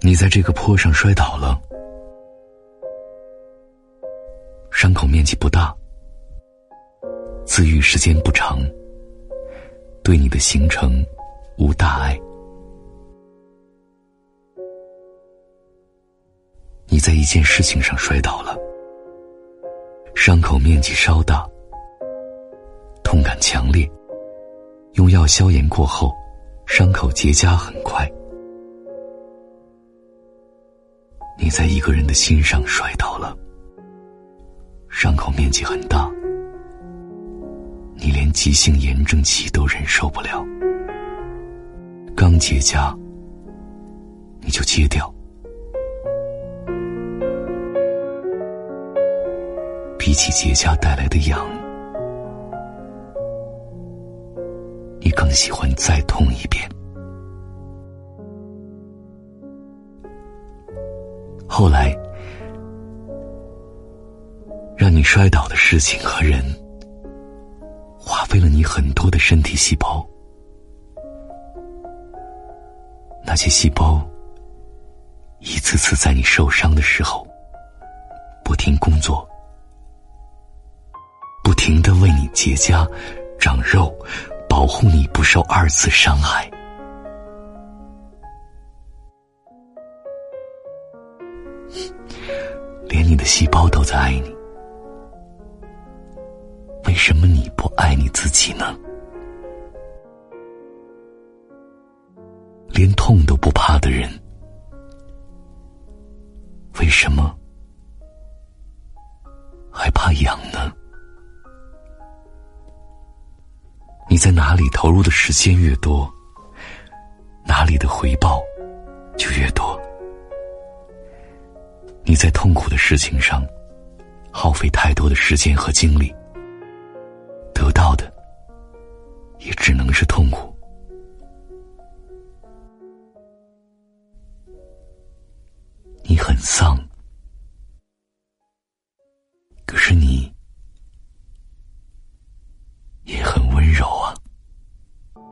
你在这个坡上摔倒了，伤口面积不大，自愈时间不长，对你的行程无大碍。你在一件事情上摔倒了，伤口面积稍大，痛感强烈，用药消炎过后，伤口结痂很快。你在一个人的心上摔倒了，伤口面积很大，你连急性炎症期都忍受不了，刚结痂你就揭掉，比起结痂带来的痒，你更喜欢再痛一遍。后来，让你摔倒的事情和人，花费了你很多的身体细胞。那些细胞，一次次在你受伤的时候，不停工作，不停的为你结痂、长肉，保护你不受二次伤害。连你的细胞都在爱你，为什么你不爱你自己呢？连痛都不怕的人，为什么还怕痒呢？你在哪里投入的时间越多，哪里的回报就越多。你在痛苦的事情上耗费太多的时间和精力，得到的也只能是痛苦。你很丧，